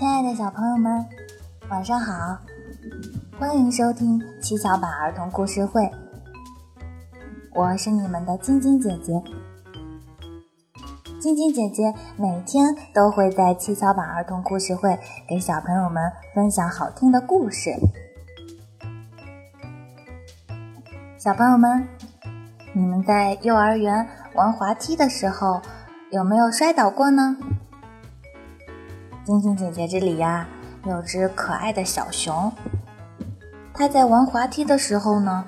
亲爱的小朋友们，晚上好！欢迎收听七巧板儿童故事会，我是你们的晶晶姐姐。晶晶姐姐每天都会在七巧板儿童故事会给小朋友们分享好听的故事。小朋友们，你们在幼儿园玩滑梯的时候有没有摔倒过呢？晶晶姐姐这里呀，有只可爱的小熊，它在玩滑梯的时候呢，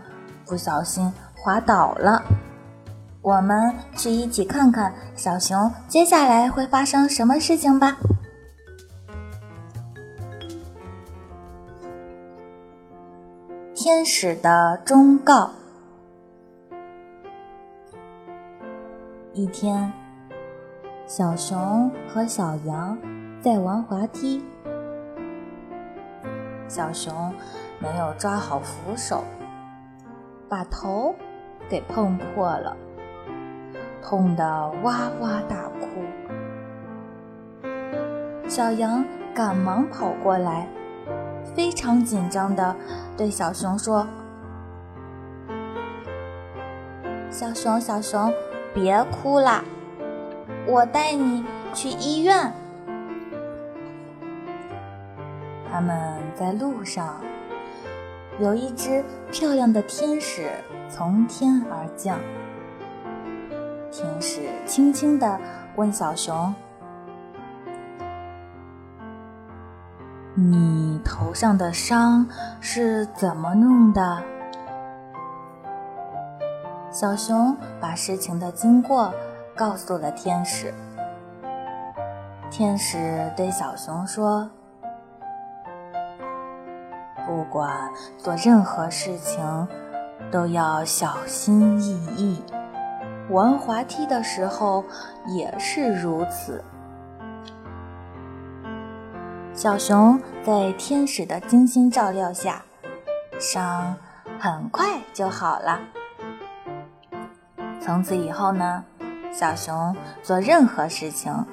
不小心滑倒了。我们去一起看看小熊接下来会发生什么事情吧。天使的忠告。一天，小熊和小羊在玩滑梯，小熊没有抓好扶手，把头给碰破了，痛得哇哇大哭。小羊赶忙跑过来，非常紧张地对小熊说：“小熊，小熊。”别哭啦，我带你去医院。他们在路上，有一只漂亮的天使从天而降。天使轻轻地问小熊：“你头上的伤是怎么弄的？”小熊把事情的经过告诉了天使。天使对小熊说：“不管做任何事情，都要小心翼翼。玩滑梯的时候也是如此。”小熊在天使的精心照料下，伤很快就好了。从此以后呢，小熊做任何事情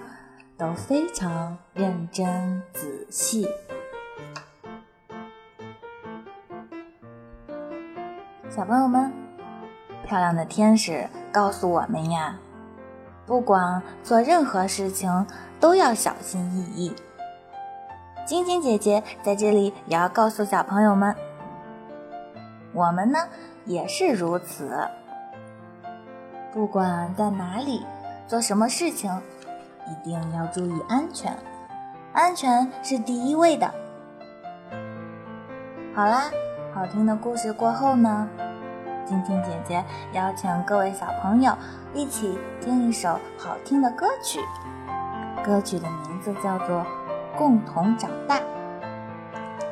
都非常认真仔细。小朋友们，漂亮的天使告诉我们呀，不管做任何事情都要小心翼翼。晶晶姐姐在这里也要告诉小朋友们，我们呢也是如此。不管在哪里做什么事情，一定要注意安全，安全是第一位的。好啦，好听的故事过后呢，晶晶姐姐邀请各位小朋友一起听一首好听的歌曲，歌曲的名字叫做《共同长大》。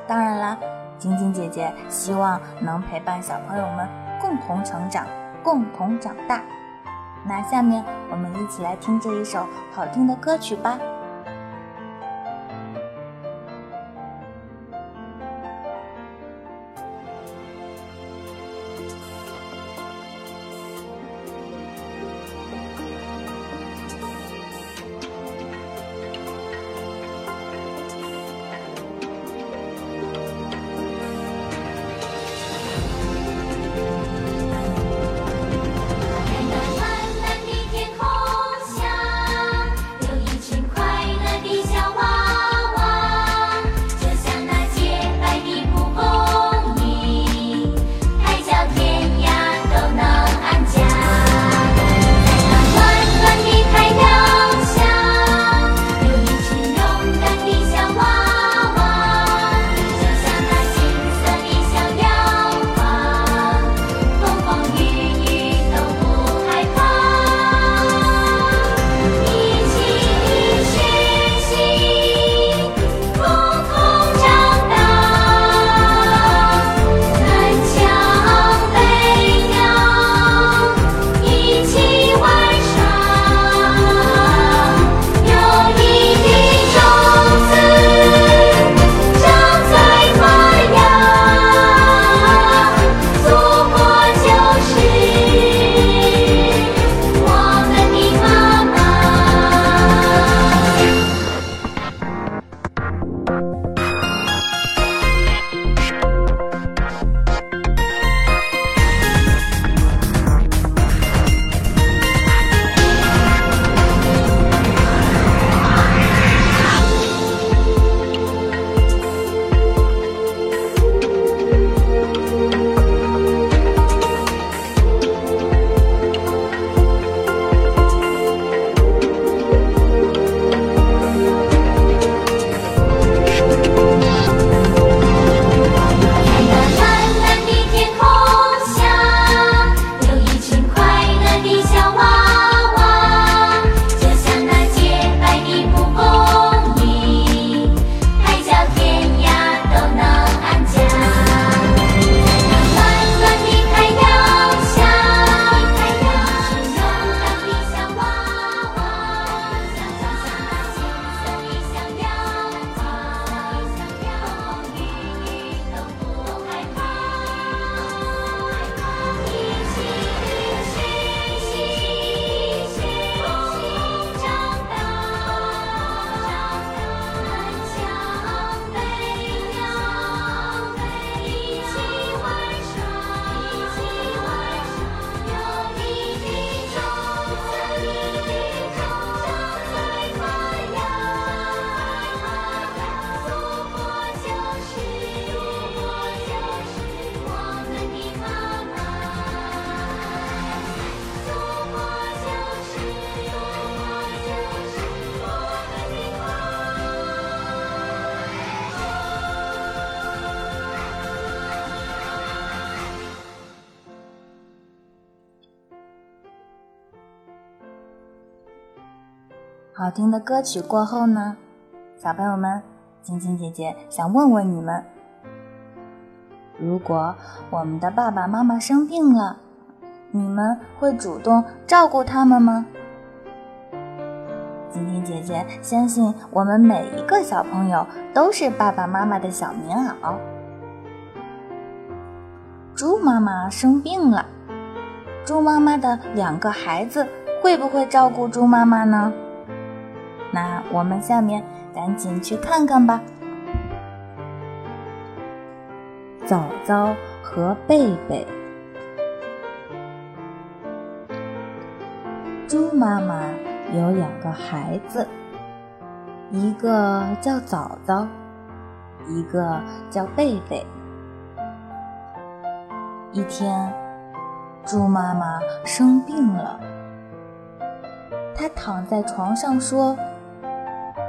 当然啦，晶晶姐姐希望能陪伴小朋友们共同成长，共同长大。那下面我们一起来听这一首好听的歌曲吧。好听的歌曲过后呢，小朋友们，晶晶姐姐想问问你们：如果我们的爸爸妈妈生病了，你们会主动照顾他们吗？晶晶姐姐相信，我们每一个小朋友都是爸爸妈妈的小棉袄。猪妈妈生病了，猪妈妈的两个孩子会不会照顾猪妈妈呢？那我们下面赶紧去看看吧。早早和贝贝，猪妈妈有两个孩子，一个叫早早，一个叫贝贝。一天，猪妈妈生病了，她躺在床上说。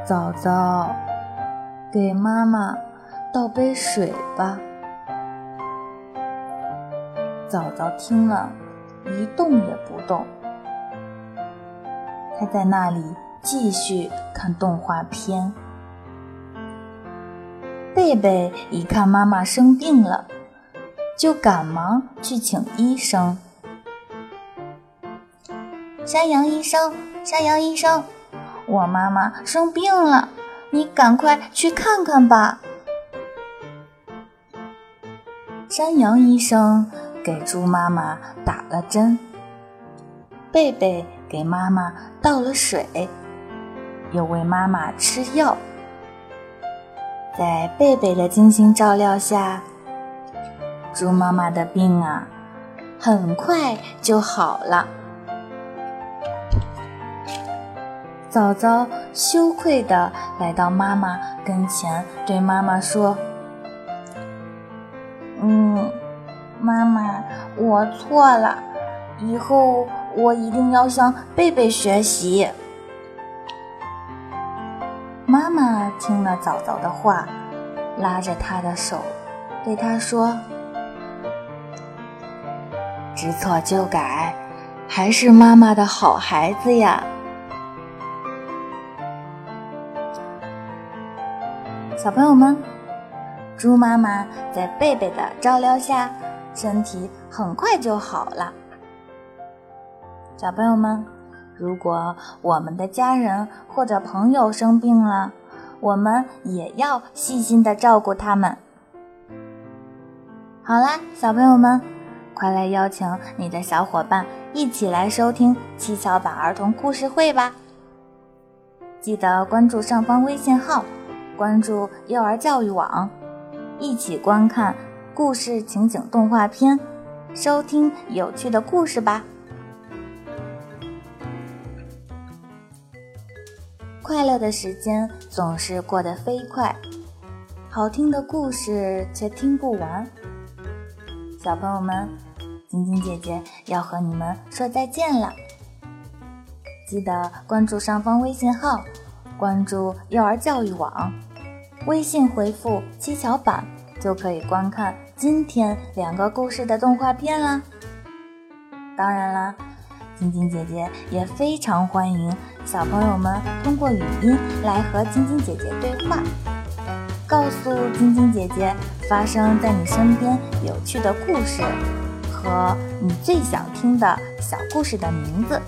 早早，给妈妈倒杯水吧。早早听了一动也不动，他在那里继续看动画片。贝贝一看妈妈生病了，就赶忙去请医生。山羊医生，山羊医生。我妈妈生病了，你赶快去看看吧。山羊医生给猪妈妈打了针，贝贝给妈妈倒了水，又喂妈妈吃药。在贝贝的精心照料下，猪妈妈的病啊，很快就好了。早早羞愧地来到妈妈跟前，对妈妈说：“嗯，妈妈，我错了，以后我一定要向贝贝学习。”妈妈听了早早的话，拉着他的手，对他说：“知错就改，还是妈妈的好孩子呀。”小朋友们，猪妈妈在贝贝的照料下，身体很快就好了。小朋友们，如果我们的家人或者朋友生病了，我们也要细心的照顾他们。好啦，小朋友们，快来邀请你的小伙伴一起来收听七巧板儿童故事会吧！记得关注上方微信号。关注幼儿教育网，一起观看故事情景动画片，收听有趣的故事吧。快乐的时间总是过得飞快，好听的故事却听不完。小朋友们，晶晶姐姐要和你们说再见了。记得关注上方微信号，关注幼儿教育网。微信回复“七巧板”就可以观看今天两个故事的动画片啦。当然啦，晶晶姐姐也非常欢迎小朋友们通过语音来和晶晶姐姐对话，告诉晶晶姐姐发生在你身边有趣的故事和你最想听的小故事的名字。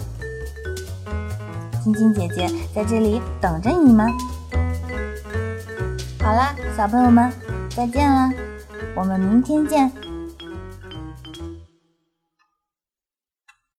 晶晶姐姐在这里等着你们。好啦，小朋友们，再见啦！我们明天见。